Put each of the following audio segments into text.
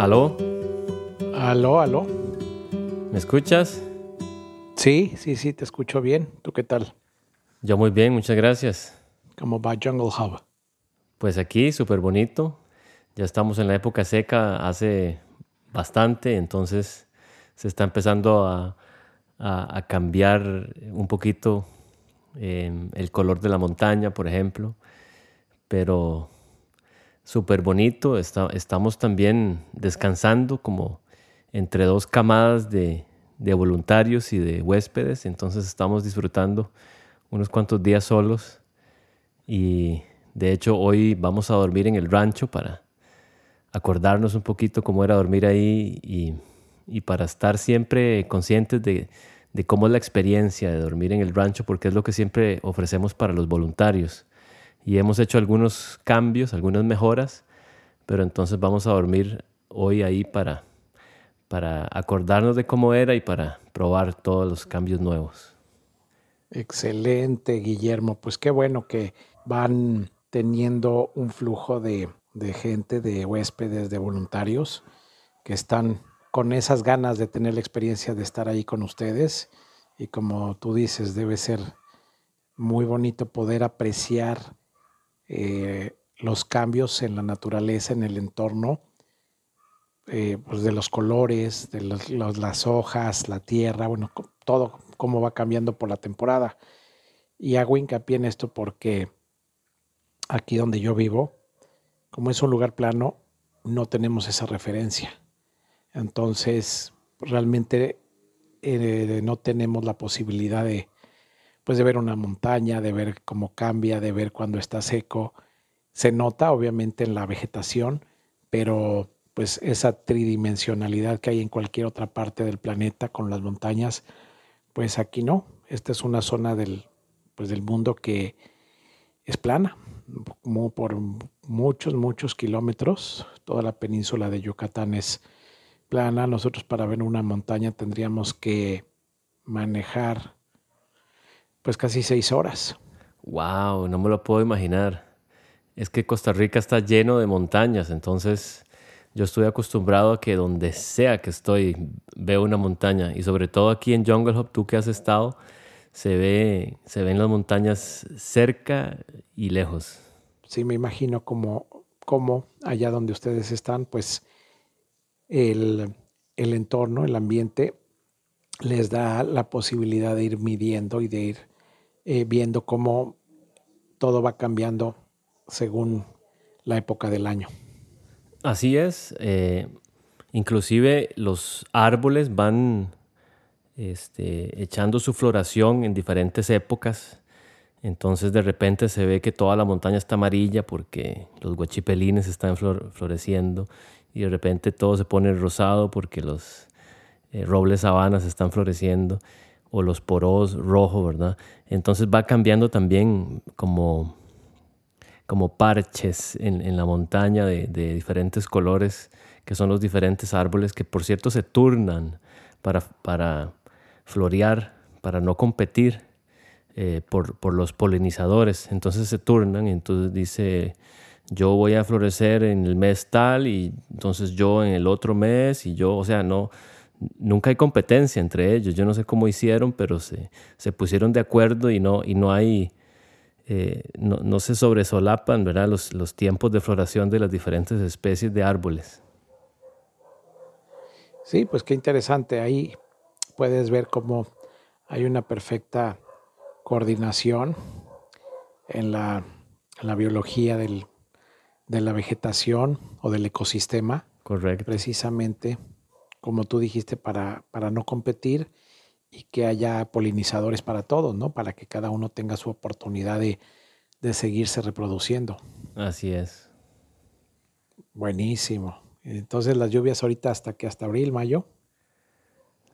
¿Aló? Aló, aló. ¿Me escuchas? Sí, sí, sí, te escucho bien. ¿Tú qué tal? Yo muy bien, muchas gracias. ¿Cómo va Jungle Hub? Pues aquí, súper bonito. Ya estamos en la época seca hace bastante, entonces se está empezando a, a, cambiar un poquito eh, el color de la montaña, por ejemplo. Pero súper bonito. estamos también descansando como entre dos camadas de, voluntarios y de huéspedes. Entonces estamos disfrutando unos cuantos días solos. Y de hecho hoy vamos a dormir en el rancho para acordarnos un poquito cómo era dormir ahí y, para estar siempre conscientes de, de cómo es la experiencia de dormir en el rancho, porque es lo que siempre ofrecemos para los voluntarios y hemos hecho algunos cambios, algunas mejoras, pero entonces vamos a dormir hoy ahí para, para acordarnos de cómo era y para probar todos los cambios nuevos. Excelente, Guillermo. Pues qué bueno que van teniendo un flujo de, de gente, de huéspedes, de voluntarios que están con esas ganas de tener la experiencia de estar ahí con ustedes. Y como tú dices, debe ser muy bonito poder apreciar eh, los cambios en la naturaleza, en el entorno, eh, pues de los colores, de las hojas, la tierra, bueno, todo cómo va cambiando por la temporada. Y hago hincapié en esto porque aquí donde yo vivo, como es un lugar plano, no tenemos esa referencia. Entonces, realmente eh, no tenemos la posibilidad de, pues de ver una montaña, de ver cómo cambia, de ver cuando está seco. Se nota obviamente en la vegetación, pero pues esa tridimensionalidad que hay en cualquier otra parte del planeta con las montañas, pues aquí no. Esta es una zona del, pues del mundo que es plana, como por muchos, muchos kilómetros. Toda la península de Yucatán es plana. Nosotros para ver una montaña tendríamos que manejar pues casi seis horas. Wow, no me lo puedo imaginar. Es que Costa Rica está lleno de montañas, entonces yo estoy acostumbrado a que donde sea que estoy veo una montaña y sobre todo aquí en Jungle Hop, tú que has estado, se ve se ven las montañas cerca y lejos. Sí, me imagino como, como allá donde ustedes están, pues el, el entorno, el ambiente les da la posibilidad de ir midiendo y de ir eh, viendo cómo todo va cambiando según la época del año. Así es. Eh, inclusive los árboles van este, echando su floración en diferentes épocas. Entonces de repente se ve que toda la montaña está amarilla porque los guachipelines están floreciendo y de repente todo se pone rosado porque los eh, robles sabanas están floreciendo o los poros rojos, ¿verdad? Entonces va cambiando también como, como parches en, la montaña de, diferentes colores, que son los diferentes árboles que por cierto se turnan para, para florear, para no competir eh, por, por, los polinizadores. Entonces se turnan y entonces dice, yo voy a florecer en el mes tal y entonces yo en el otro mes y yo, o sea, no nunca hay competencia entre ellos. Yo no sé cómo hicieron, pero se, se pusieron de acuerdo y no, y no hay, eh, no, no, se sobresolapan ¿verdad? Los, los tiempos de floración de las diferentes especies de árboles. Sí, pues qué interesante. Ahí puedes ver cómo hay una perfecta coordinación en la, en la biología del, de la vegetación o del ecosistema. Correcto. Precisamente como tú dijiste, para, para no competir y que haya polinizadores para todos, ¿no? Para que cada uno tenga su oportunidad de, seguirse reproduciendo. Así es. Buenísimo. Entonces las lluvias ahorita hasta que hasta abril, mayo.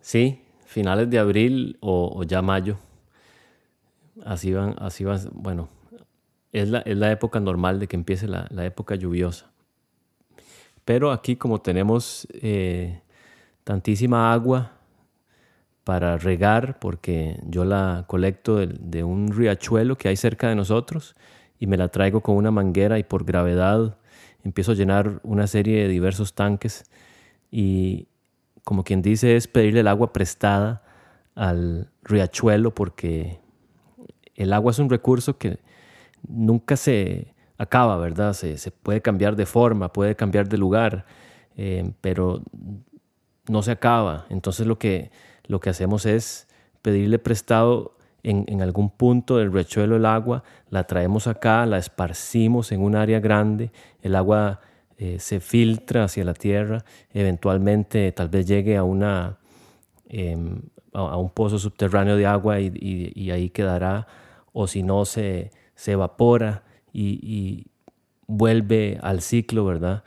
Sí, finales de abril o, ya mayo. Así van, así van, bueno, es la, es la época normal de que empiece la, época lluviosa. Pero aquí como tenemos eh, tantísima agua para regar, porque yo la colecto de, un riachuelo que hay cerca de nosotros y me la traigo con una manguera y por gravedad empiezo a llenar una serie de diversos tanques y como quien dice es pedirle el agua prestada al riachuelo porque el agua es un recurso que nunca se acaba, ¿verdad? Se, puede cambiar de forma, puede cambiar de lugar, eh, pero no se acaba. Entonces lo que, lo que hacemos es pedirle prestado en, algún punto del riachuelo el agua, la traemos acá, la esparcimos en un área grande, el agua eh, se filtra hacia la tierra, eventualmente tal vez llegue a, una, em, a, un pozo subterráneo de agua y, ahí quedará, o si no se, se evapora y, vuelve al ciclo, ¿verdad?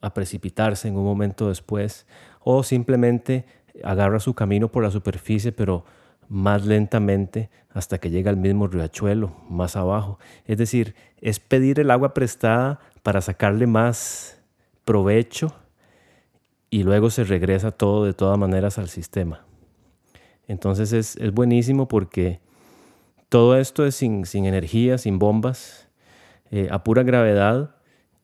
Precipitarse en un momento después, o simplemente agarra su camino por la superficie, pero más lentamente hasta que llega al mismo riachuelo, más abajo. Es decir, es pedir el agua prestada para sacarle más provecho y luego se regresa todo de todas maneras al sistema. Entonces es, buenísimo porque todo esto es sin, energía, sin bombas, eh, a pura gravedad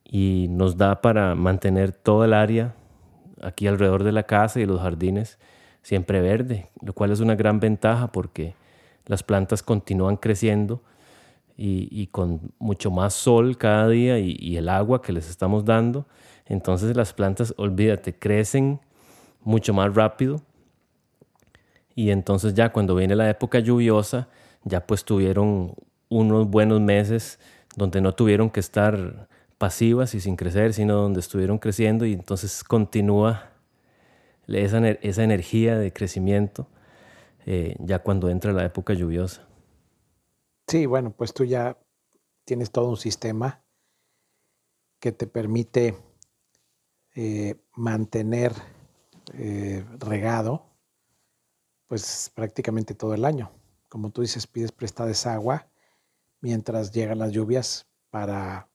y nos da para mantener todo el área aquí alrededor de la casa y los jardines siempre verde, lo cual es una gran ventaja porque las plantas continúan creciendo y, con mucho más sol cada día y, el agua que les estamos dando. Entonces las plantas, olvídate, crecen mucho más rápido. Y entonces ya cuando viene la época lluviosa, ya pues tuvieron unos buenos meses donde no tuvieron que estar pasivas y sin crecer, sino donde estuvieron creciendo y entonces continúa esa, esa energía de crecimiento eh, ya cuando entra la época lluviosa. Sí, bueno, pues tú ya tienes todo un sistema que te permite eh, mantener eh, regado pues prácticamente todo el año. Como tú dices, pides prestada esa agua mientras llegan las lluvias para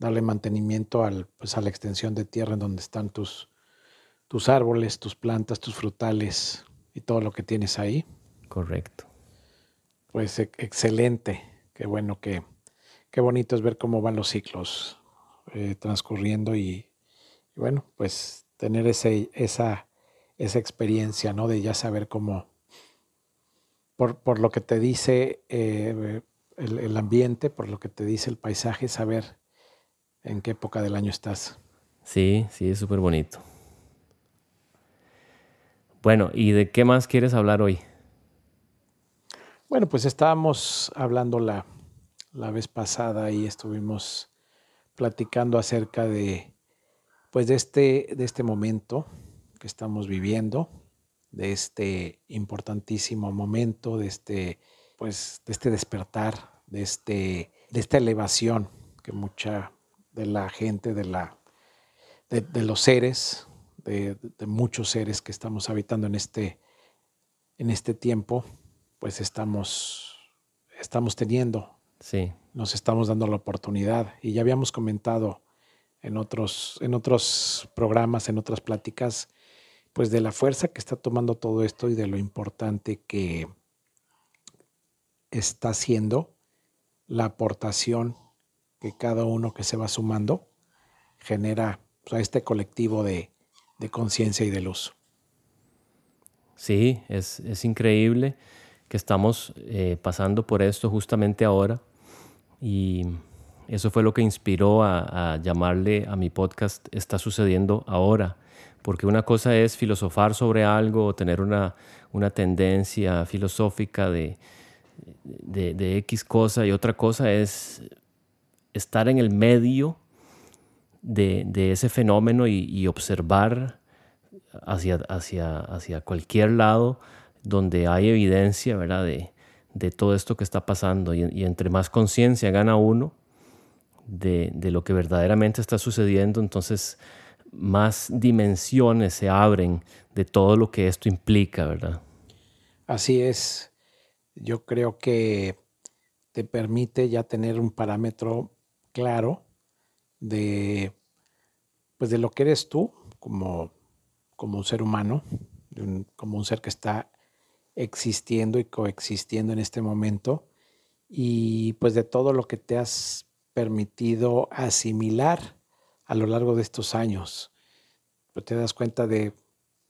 darle mantenimiento al, pues, a la extensión de tierra en donde están tus, tus árboles, tus plantas, tus frutales y todo lo que tienes ahí. Correcto. Pues e, excelente. Qué bueno que, qué bonito es ver cómo van los ciclos eh, transcurriendo y, bueno, pues tener ese, esa, esa experiencia, ¿no? De ya saber cómo, por, lo que te dice eh, el, el ambiente, por lo que te dice el paisaje, saber en qué época del año estás. Sí, sí, es súper bonito. Bueno, ¿y de qué más quieres hablar hoy? Bueno, pues estábamos hablando la, vez pasada y estuvimos platicando acerca de, pues de este, de este momento que estamos viviendo, de este importantísimo momento, de este, pues, de este despertar, de, este, de esta elevación que mucha de la gente, de, la, de los seres, de, muchos seres que estamos habitando en este, en este tiempo, pues estamos, estamos teniendo. Sí. Nos estamos dando la oportunidad. Y ya habíamos comentado en otros, en otros programas, en otras pláticas, pues de la fuerza que está tomando todo esto y de lo importante que está haciendo la aportación que cada uno que se va sumando genera pues, a este colectivo de, de conciencia y de luz. Sí, es, increíble que estamos eh, pasando por esto justamente ahora y eso fue lo que inspiró a, llamarle a mi podcast Está sucediendo ahora, porque una cosa es filosofar sobre algo o tener una, tendencia filosófica de, de, X cosa y otra cosa es estar en el medio de, ese fenómeno y, observar hacia, hacia, hacia, cualquier lado donde hay evidencia ¿verdad? De, todo esto que está pasando. Y, entre más conciencia gana uno de, de, lo que verdaderamente está sucediendo, entonces más dimensiones se abren de todo lo que esto implica, ¿verdad? Así es. Yo creo que te permite ya tener un parámetro claro de, pues de lo que eres tú como, como un ser humano, como un ser que está existiendo y coexistiendo en este momento, y pues de todo lo que te has permitido asimilar a lo largo de estos años. pues te das cuenta de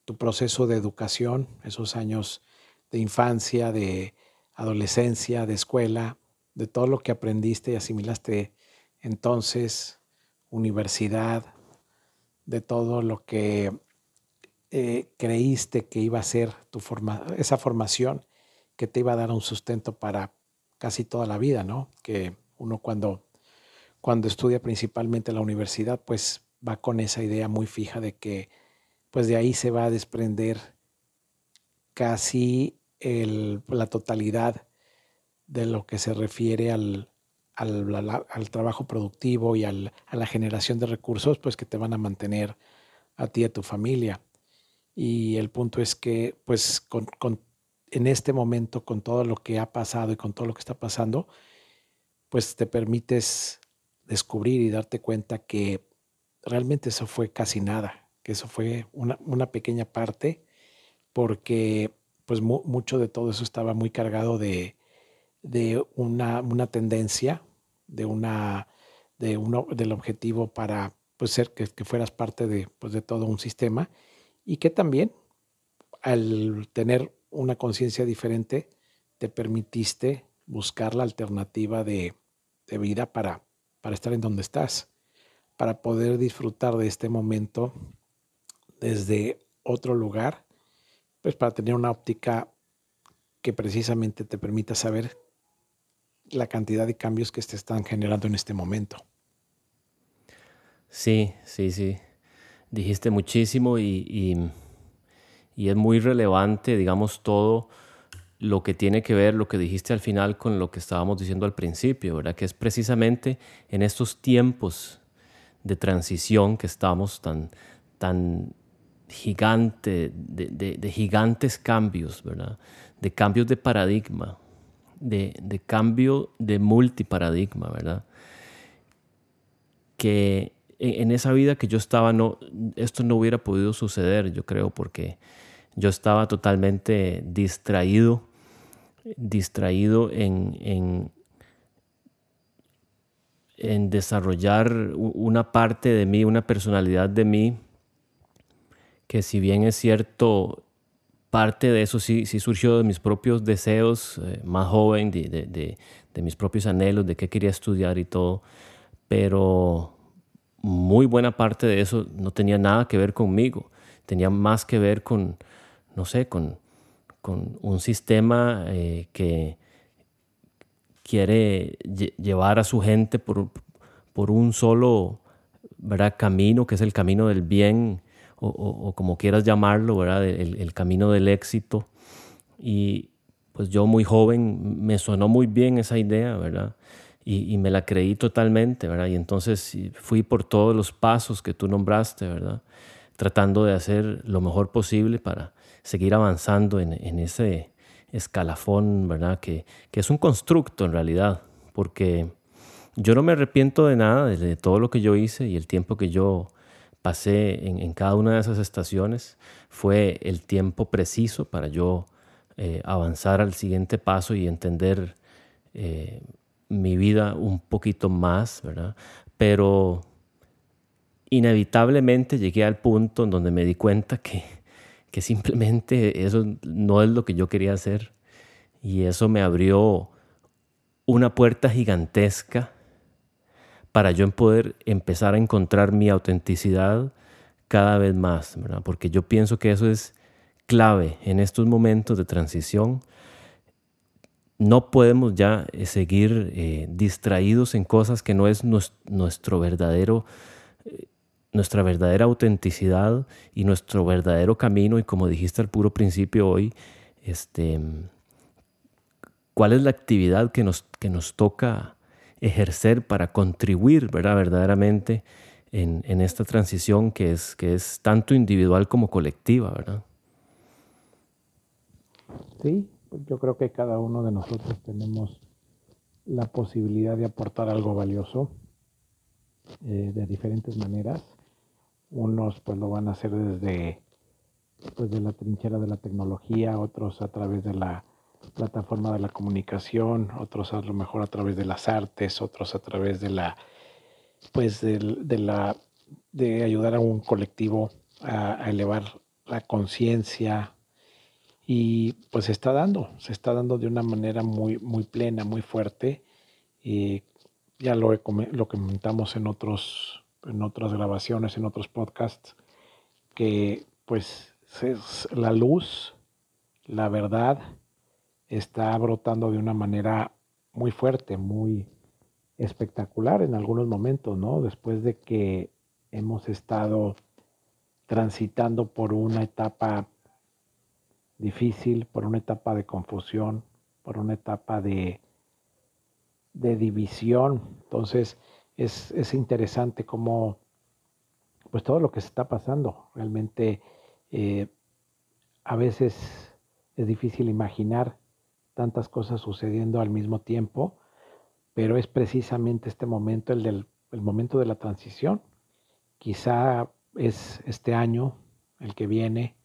tu proceso de educación, esos años de infancia, de adolescencia, de escuela, de todo lo que aprendiste y asimilaste entonces, universidad, de todo lo que eh, creíste que iba a ser tu forma, esa formación que te iba a dar un sustento para casi toda la vida, ¿no? Que uno cuando, cuando estudia principalmente la universidad, pues va con esa idea muy fija de que pues de ahí se va a desprender casi la totalidad de lo que se refiere al, al, trabajo productivo y a la generación de recursos, pues que te van a mantener a ti y a tu familia. Y el punto es que, pues, con, en este momento, con todo lo que ha pasado y con todo lo que está pasando, pues te permites descubrir y darte cuenta que realmente eso fue casi nada, que eso fue una, pequeña parte, porque pues mucho de todo eso estaba muy cargado de, de una, una, tendencia, de una, de uno, del objetivo para pues, ser que, que fueras parte de, pues, de todo un sistema y que también al tener una conciencia diferente te permitiste buscar la alternativa de, de vida para, para estar en donde estás, para poder disfrutar de este momento desde otro lugar, pues para tener una óptica que precisamente te permita saber la cantidad de cambios que se están generando en este momento. Sí, sí, sí. Dijiste muchísimo y, y, es muy relevante, digamos, todo lo que tiene que ver, lo que dijiste al final con lo que estábamos diciendo al principio, ¿verdad? Que es precisamente en estos tiempos de transición que estamos tan, tan gigante, de, de gigantes cambios, ¿verdad? De cambios de paradigma, de, cambio de multiparadigma, ¿verdad? Que en, esa vida que yo estaba, no, esto no hubiera podido suceder, yo creo, porque yo estaba totalmente distraído, distraído en, en desarrollar una parte de mí, una personalidad de mí, que si bien es cierto, parte de eso sí, sí surgió de mis propios deseos, eh, más joven, de, de, mis propios anhelos, de qué quería estudiar y todo, pero muy buena parte de eso no tenía nada que ver conmigo, tenía más que ver con, no sé, con, con un sistema eh, que quiere llevar a su gente por, por un solo camino, que es el camino del bien, o, como quieras llamarlo, ¿verdad? El, camino del éxito. Y pues yo muy joven me sonó muy bien esa idea, ¿verdad? Y, me la creí totalmente, ¿verdad? Y entonces fui por todos los pasos que tú nombraste, ¿verdad? Tratando de hacer lo mejor posible para seguir avanzando en, ese escalafón, ¿verdad? Que, que, es un constructo en realidad, porque yo no me arrepiento de nada, de todo lo que yo hice y el tiempo que yo pasé en, cada una de esas estaciones fue el tiempo preciso para yo eh, avanzar al siguiente paso y entender eh, mi vida un poquito más, ¿verdad? Pero inevitablemente llegué al punto en donde me di cuenta que, que simplemente eso no es lo que yo quería hacer y eso me abrió una puerta gigantesca para yo poder empezar a encontrar mi autenticidad cada vez más, ¿verdad? Porque yo pienso que eso es clave en estos momentos de transición. No podemos ya eh, seguir eh, distraídos en cosas que no es nuestro verdadero, eh, nuestra verdadera autenticidad y nuestro verdadero camino. Y como dijiste al puro principio hoy, este, ¿cuál es la actividad que nos, que nos toca ejercer para contribuir ¿verdad? verdaderamente en, en, esta transición que es, que es tanto individual como colectiva, ¿verdad? Sí, yo creo que cada uno de nosotros tenemos la posibilidad de aportar algo valioso eh, de diferentes maneras. Unos pues lo van a hacer desde pues, de la trinchera de la tecnología, otros a través de la plataforma de la comunicación, otros a lo mejor a través de las artes, otros a través de la, pues de, la, de ayudar a un colectivo a, elevar la conciencia y pues se está dando, se está dando de una manera muy, muy plena, muy fuerte. Y ya lo, lo comentamos en, otros, en otras grabaciones, en otros podcasts, que pues es la luz, la verdad, está brotando de una manera muy fuerte, muy espectacular en algunos momentos, ¿no? Después de que hemos estado transitando por una etapa difícil, por una etapa de confusión, por una etapa de, de división. Entonces es, es, interesante cómo pues todo lo que se está pasando. Realmente eh, a veces es difícil imaginar tantas cosas sucediendo al mismo tiempo, pero es precisamente este momento, el del el momento de la transición. Quizá es este año, el que viene,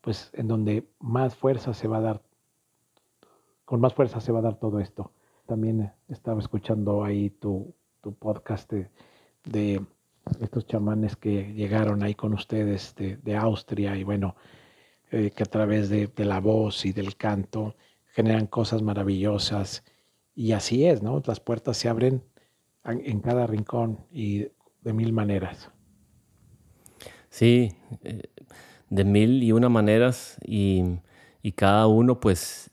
pues en donde más fuerza se va a dar, con más fuerza se va a dar todo esto. También estaba escuchando ahí tu, podcast de, estos chamanes que llegaron ahí con ustedes de, Austria y bueno, eh, que a través de, de, la voz y del canto generan cosas maravillosas. Y así es, ¿no? Las puertas se abren en cada rincón y de mil maneras. Sí, eh, de mil y una maneras y, cada uno pues,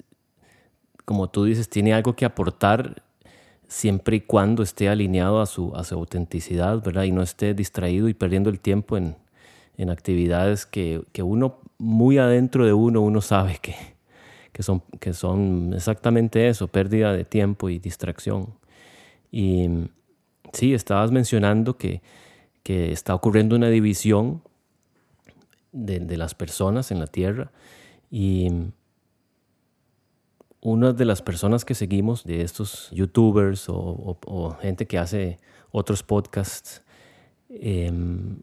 como tú dices, tiene algo que aportar siempre y cuando esté alineado a su, a su autenticidad, ¿verdad? Y no esté distraído y perdiendo el tiempo en, actividades que, uno, muy adentro de uno, uno sabe que, que, son, que son exactamente eso, pérdida de tiempo y distracción. Y sí, estabas mencionando que, que está ocurriendo una división de, las personas en la tierra. Y una de las personas que seguimos, de estos youtubers o, gente que hace otros podcasts, em,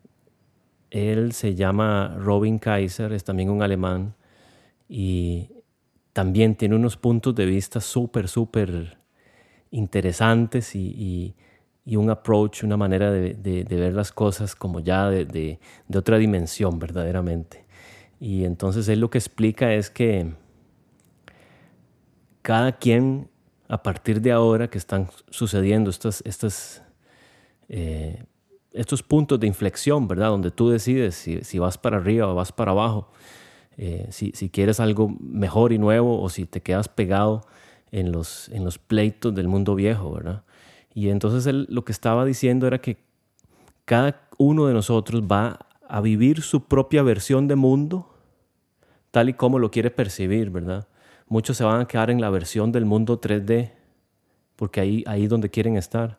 él se llama Robin Kaiser, es también un alemán y también tiene unos puntos de vista súper, súper interesantes y y un approach, una manera de, ver las cosas como ya de, otra dimensión verdaderamente. Y entonces él lo que explica es que cada quien, a partir de ahora que están sucediendo estas, estas, eh, estos puntos de inflexión, ¿verdad? Donde tú decides si, vas para arriba o vas para abajo, eh, si, si, quieres algo mejor y nuevo o si te quedas pegado en los, en los pleitos del mundo viejo, ¿verdad? Y entonces él lo que estaba diciendo era que cada uno de nosotros va a vivir su propia versión de mundo tal y como lo quiere percibir, ¿verdad? Muchos se van a quedar en la versión del mundo 3D, porque ahí ahí donde quieren estar.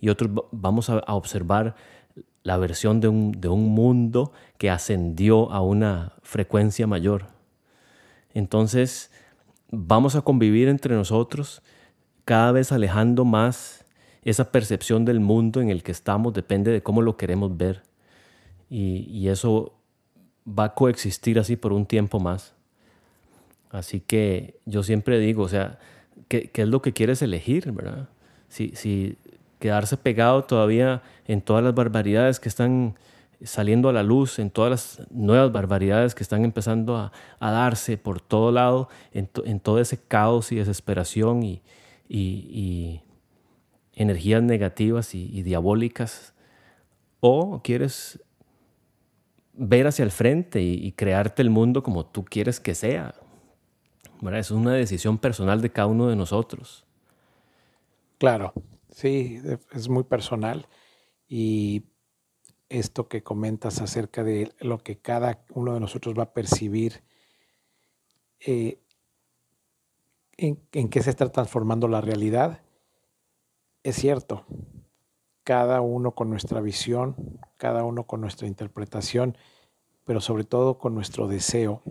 Y otros vamos a, observar la versión de un, de un mundo que ascendió a una frecuencia mayor. Entonces, vamos a convivir entre nosotros, cada vez alejando más esa percepción del mundo en el que estamos depende de cómo lo queremos ver. Y, eso va a coexistir así por un tiempo más. Así que yo siempre digo, o sea, ¿qué, es lo que quieres elegir, verdad? Si, si quedarse pegado todavía en todas las barbaridades que están saliendo a la luz, en todas las nuevas barbaridades que están empezando a, darse por todo lado, en, todo ese caos y desesperación y, energías negativas y, diabólicas, o quieres ver hacia el frente y, crearte el mundo como tú quieres que sea. Es una decisión personal de cada uno de nosotros. Claro, sí, es muy personal y esto que comentas acerca de lo que cada uno de nosotros va a percibir, eh, en, en qué se está transformando la realidad, es cierto, cada uno con nuestra visión, cada uno con nuestra interpretación, pero sobre todo con nuestro deseo,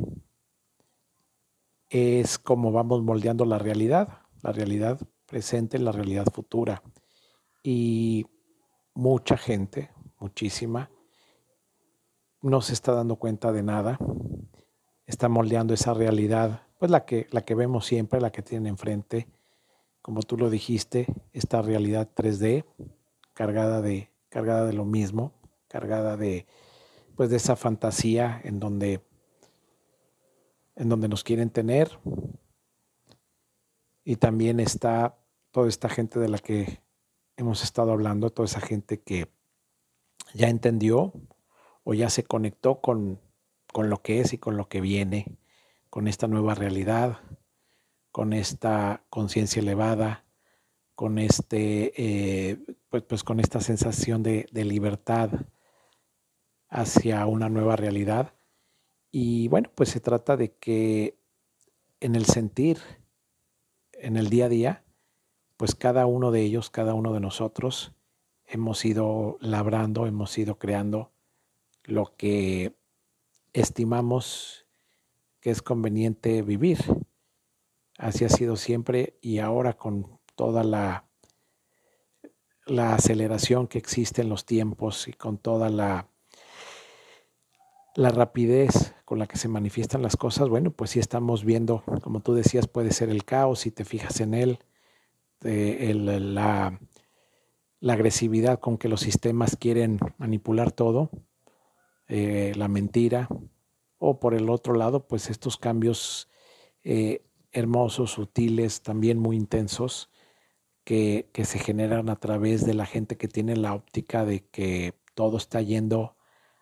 es como vamos moldeando la realidad, la realidad presente, la realidad futura. Y mucha gente, muchísima, no se está dando cuenta de nada, está moldeando esa realidad, pues la que, la que vemos siempre, la que tienen enfrente, como tú lo dijiste, esta realidad 3D cargada de, cargada de lo mismo, cargada de, pues de esa fantasía en donde en donde nos quieren tener. Y también está toda esta gente de la que hemos estado hablando, toda esa gente que ya entendió o ya se conectó con, con lo que es y con lo que viene, con esta nueva realidad, con esta conciencia elevada, con este, eh, pues, pues, con esta sensación de, de, libertad hacia una nueva realidad. Y bueno, pues se trata de que en el sentir, en el día a día, pues cada uno de ellos, cada uno de nosotros, hemos ido labrando, hemos ido creando lo que estimamos que es conveniente vivir. Así ha sido siempre y ahora con toda la, la aceleración que existe en los tiempos y con toda la, la rapidez con la que se manifiestan las cosas, bueno, pues sí estamos viendo, como tú decías, puede ser el caos si te fijas en él, la, la, agresividad con que los sistemas quieren manipular todo, eh, la mentira, o por el otro lado, pues estos cambios eh, hermosos, sutiles, también muy intensos, que, que, se generan a través de la gente que tiene la óptica de que todo está yendo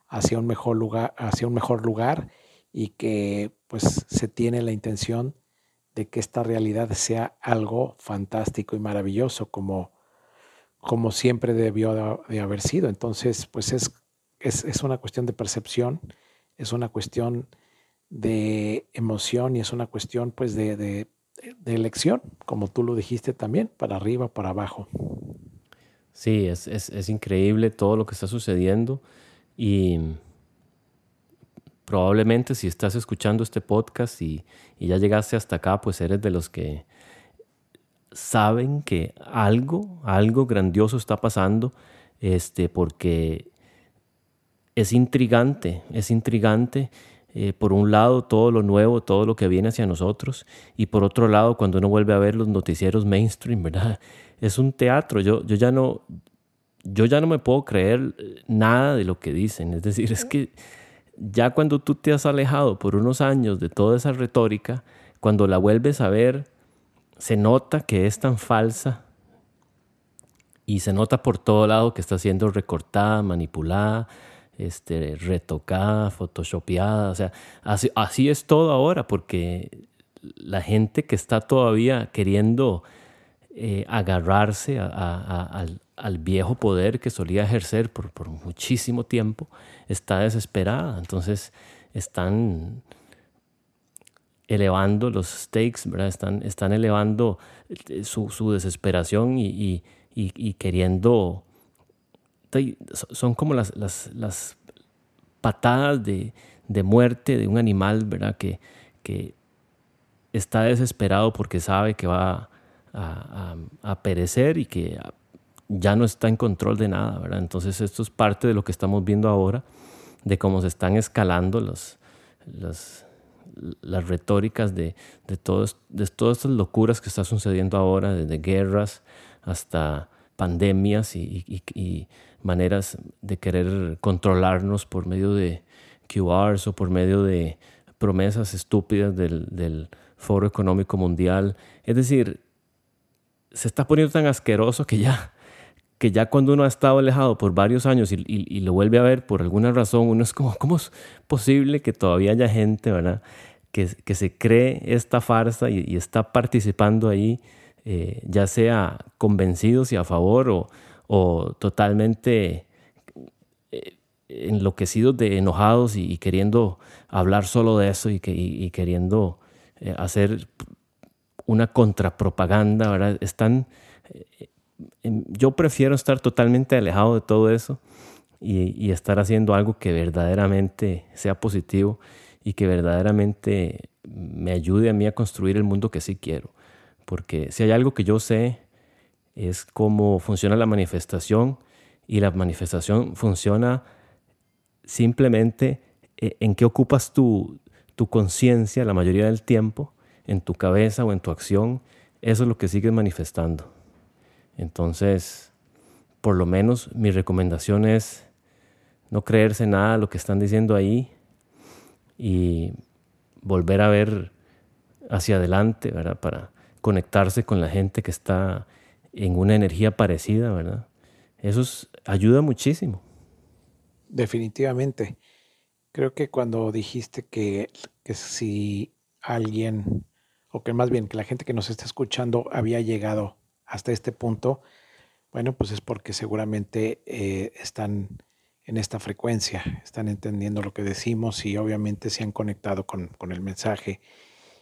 hacia un mejor lugar, hacia un mejor lugar y que pues se tiene la intención de que esta realidad sea algo fantástico y maravilloso como, como siempre debió de, haber sido. Entonces, pues es, es, una cuestión de percepción, es una cuestión de emoción y es una cuestión pues de, de, elección, como tú lo dijiste también, para arriba, para abajo. Sí, es, es, es increíble todo lo que está sucediendo y probablemente si estás escuchando este podcast y, ya llegaste hasta acá, pues eres de los que saben que algo, algo grandioso está pasando, este, porque es intrigante, es intrigante. Eh, por un lado, todo lo nuevo, todo lo que viene hacia nosotros, y por otro lado, cuando uno vuelve a ver los noticieros mainstream, ¿verdad? Es un teatro. Yo, yo, ya, no, yo ya no me puedo creer nada de lo que dicen. Es decir, es que ya cuando tú te has alejado por unos años de toda esa retórica, cuando la vuelves a ver, se nota que es tan falsa y se nota por todo lado que está siendo recortada, manipulada, este, retocada, photoshopeada. O sea, así, es todo ahora, porque la gente que está todavía queriendo eh, agarrarse al, al viejo poder que solía ejercer por, por muchísimo tiempo, está desesperada. Entonces están elevando los stakes, ¿verdad? Están, están elevando eh, su, su desesperación y, y, y, queriendo... Son como las, las, las patadas de, de, muerte de un animal, ¿verdad? Que, que está desesperado porque sabe que va a, a, a perecer y que ya no está en control de nada, ¿verdad? Entonces esto es parte de lo que estamos viendo ahora, de cómo se están escalando los, las retóricas de, de, todos, de todas estas locuras que está sucediendo ahora, desde guerras hasta pandemias y, y, maneras de querer controlarnos por medio de QRs o por medio de promesas estúpidas del, del Foro Económico Mundial. Es decir, se está poniendo tan asqueroso que ya que ya cuando uno ha estado alejado por varios años y, lo vuelve a ver por alguna razón, uno es como, ¿cómo es posible que todavía haya gente, ¿verdad? Que, se cree esta farsa y, está participando ahí, eh, ya sea convencidos y a favor o, totalmente eh, enloquecidos de enojados y, queriendo hablar solo de eso y, que, y queriendo eh, hacer una contrapropaganda, ¿verdad? Están yo prefiero estar totalmente alejado de todo eso y, estar haciendo algo que verdaderamente sea positivo y que verdaderamente me ayude a mí a construir el mundo que sí quiero. Porque si hay algo que yo sé es cómo funciona la manifestación y la manifestación funciona simplemente eh, en qué ocupas tu, tu conciencia la mayoría del tiempo, en tu cabeza o en tu acción, eso es lo que sigues manifestando. Entonces, por lo menos mi recomendación es no creerse nada de lo que están diciendo ahí y volver a ver hacia adelante, ¿verdad? Para conectarse con la gente que está en una energía parecida, ¿verdad? Eso ayuda muchísimo. Definitivamente. Creo que cuando dijiste que, que si alguien, o que más bien que la gente que nos está escuchando había llegado hasta este punto, bueno, pues es porque seguramente eh, están en esta frecuencia, están entendiendo lo que decimos y obviamente se han conectado con, con el mensaje.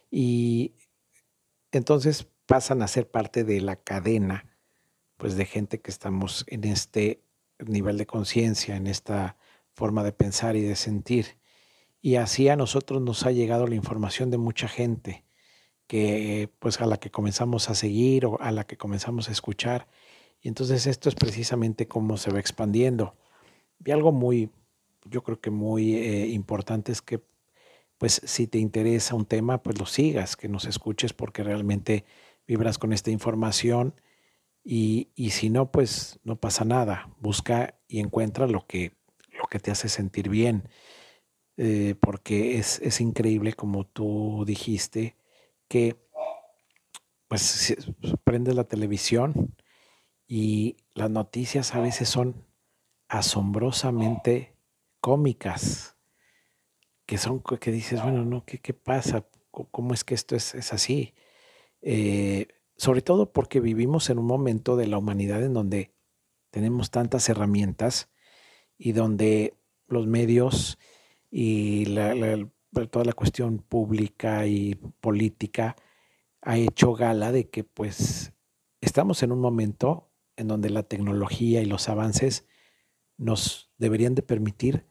Y entonces pasan a ser parte de la cadena, pues de gente que estamos en este nivel de conciencia, en esta forma de pensar y de sentir. Y así a nosotros nos ha llegado la información de mucha gente que pues a la que comenzamos a seguir o a la que comenzamos a escuchar. Y entonces esto es precisamente cómo se va expandiendo. Y algo muy, yo creo que muy eh, importante es que pues si te interesa un tema, pues lo sigas, que nos escuches porque realmente vibras con esta información y, si no, pues no pasa nada. Busca y encuentra lo que, lo que te hace sentir bien. Eh, porque es, es, increíble, como tú dijiste, que pues prendes la televisión y las noticias a veces son asombrosamente cómicas, que son que dices, bueno, no, ¿qué, qué pasa? ¿Cómo es que esto es, es así? Eh, sobre todo porque vivimos en un momento de la humanidad en donde tenemos tantas herramientas y donde los medios y toda la cuestión pública y política ha hecho gala de que pues estamos en un momento en donde la tecnología y los avances nos deberían de permitir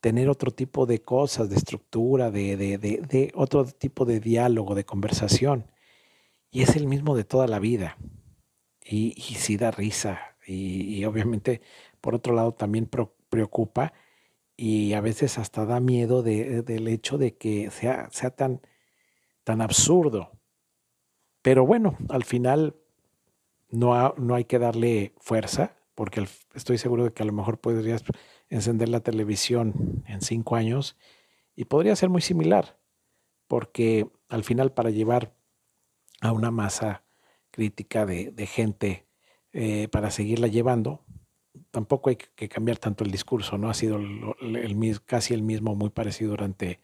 tener otro tipo de cosas, de estructura, de, de otro tipo de diálogo, de conversación y es el mismo de toda la vida. Y, y sí da risa. Y, obviamente, por otro lado, también preocupa y a veces hasta da miedo del hecho de que sea, sea tan, tan absurdo. Pero bueno, al final no, no hay que darle fuerza, porque estoy seguro de que a lo mejor podrías encender la televisión en cinco años y podría ser muy similar, porque al final para llevar a una masa crítica de, gente eh, para seguirla llevando. Tampoco hay que cambiar tanto el discurso, ¿no? Ha sido el, casi el mismo, muy parecido durante,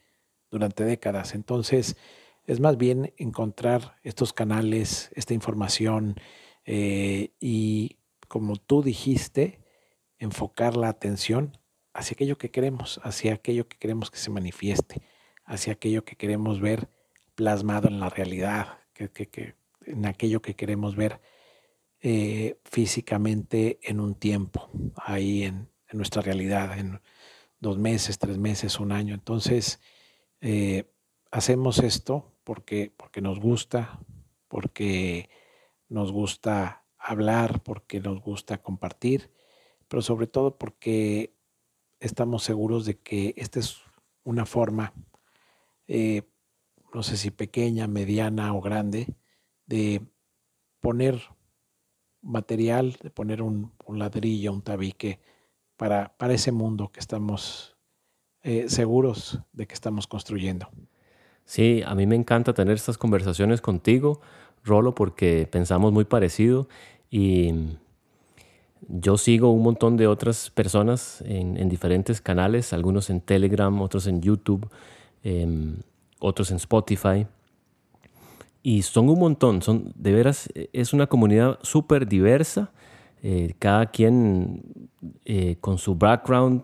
durante décadas. Entonces, es más bien encontrar estos canales, esta información eh, y, como tú dijiste, enfocar la atención hacia aquello que queremos, hacia aquello que queremos que se manifieste, hacia aquello que queremos ver plasmado en la realidad, que, en aquello que queremos ver eh, físicamente en un tiempo, ahí en, nuestra realidad, en dos meses, tres meses, un año. Entonces, eh, hacemos esto porque, porque nos gusta, porque nos gusta hablar, porque nos gusta compartir, pero sobre todo porque estamos seguros de que esta es una forma eh, no sé si pequeña, mediana o grande, de poner material, de poner un, ladrillo, un tabique para, para, ese mundo que estamos eh, seguros de que estamos construyendo. Sí, a mí me encanta tener estas conversaciones contigo, Rolo, porque pensamos muy parecido y yo sigo un montón de otras personas en, diferentes canales, algunos en Telegram, otros en YouTube. Em, otros en Spotify. Y son un montón, son de veras, es una comunidad súper diversa, eh, cada quien eh, con su background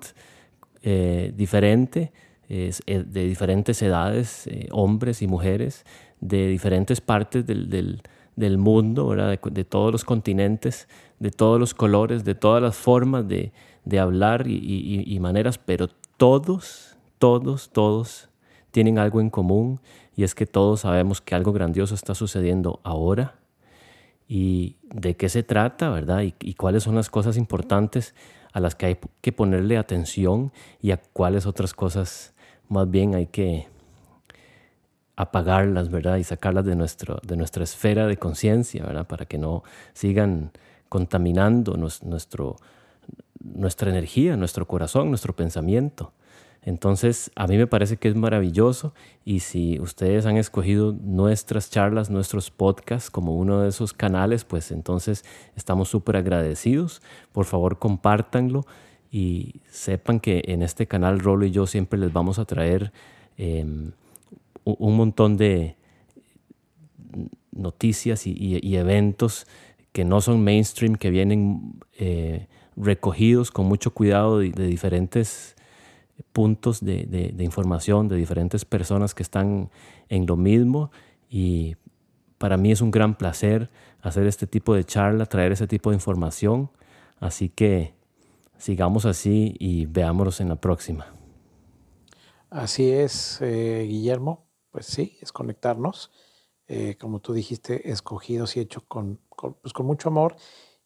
eh, diferente, de diferentes edades, hombres y mujeres, de diferentes partes del, del, mundo, ¿verdad? De, todos los continentes, de todos los colores, de todas las formas de, de hablar y, y maneras, pero todos, todos, todos tienen algo en común y es que todos sabemos que algo grandioso está sucediendo ahora y de qué se trata, ¿verdad? Y, cuáles son las cosas importantes a las que hay que ponerle atención y a cuáles otras cosas más bien hay que apagarlas, ¿verdad? Y sacarlas de, nuestro, de nuestra esfera de conciencia, ¿verdad? Para que no sigan contaminando nuestro, nuestra energía, nuestro corazón, nuestro pensamiento. Entonces, a mí me parece que es maravilloso y si ustedes han escogido nuestras charlas, nuestros podcasts como uno de esos canales, pues entonces estamos súper agradecidos. Por favor, compártanlo y sepan que en este canal Rolo y yo siempre les vamos a traer em, un montón de noticias y, eventos que no son mainstream, que vienen eh, recogidos con mucho cuidado de diferentes puntos de, información de diferentes personas que están en lo mismo y para mí es un gran placer hacer este tipo de charla, traer ese tipo de información. Así que sigamos así y veámonos en la próxima. Así es, eh, Guillermo. Pues sí, es conectarnos. Eh, como tú dijiste, escogidos y hechos con, pues con mucho amor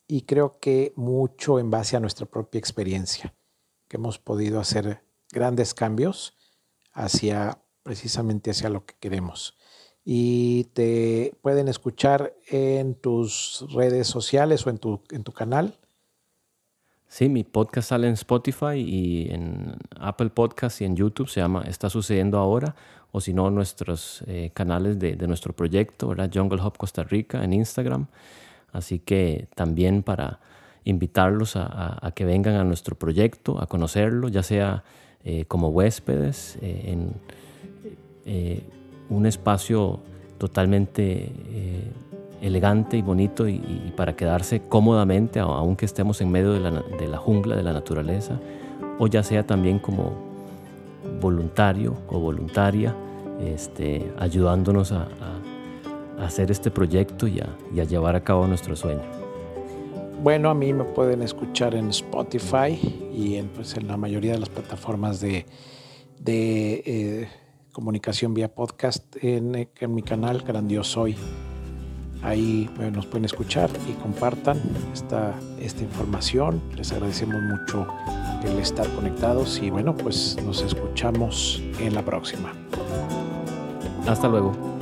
y creo que mucho en base a nuestra propia experiencia, que hemos podido hacer grandes cambios hacia precisamente hacia lo que queremos. Y te pueden escuchar en tus redes sociales o en tu, en tu canal. Sí, mi podcast sale en Spotify y en Apple Podcasts y en YouTube. Se llama Está sucediendo ahora. O si no, nuestros eh, canales de, de, nuestro proyecto, ¿verdad? Jungle Hop Costa Rica en Instagram. Así que también para invitarlos a, que vengan a nuestro proyecto, a conocerlo, ya sea eh, como huéspedes eh, en un espacio totalmente elegante y bonito y, para quedarse cómodamente, aunque estemos en medio de la, jungla, de la naturaleza, o ya sea también como voluntario o voluntaria, este, ayudándonos a, hacer este proyecto y a llevar a cabo nuestro sueño. Bueno, a mí me pueden escuchar en Spotify y en, pues, en la mayoría de las plataformas de, eh, comunicación vía podcast en, mi canal Grandioso Hoy. Ahí nos pueden escuchar y compartan esta, esta información. Les agradecemos mucho el estar conectados y bueno, pues nos escuchamos en la próxima. Hasta luego.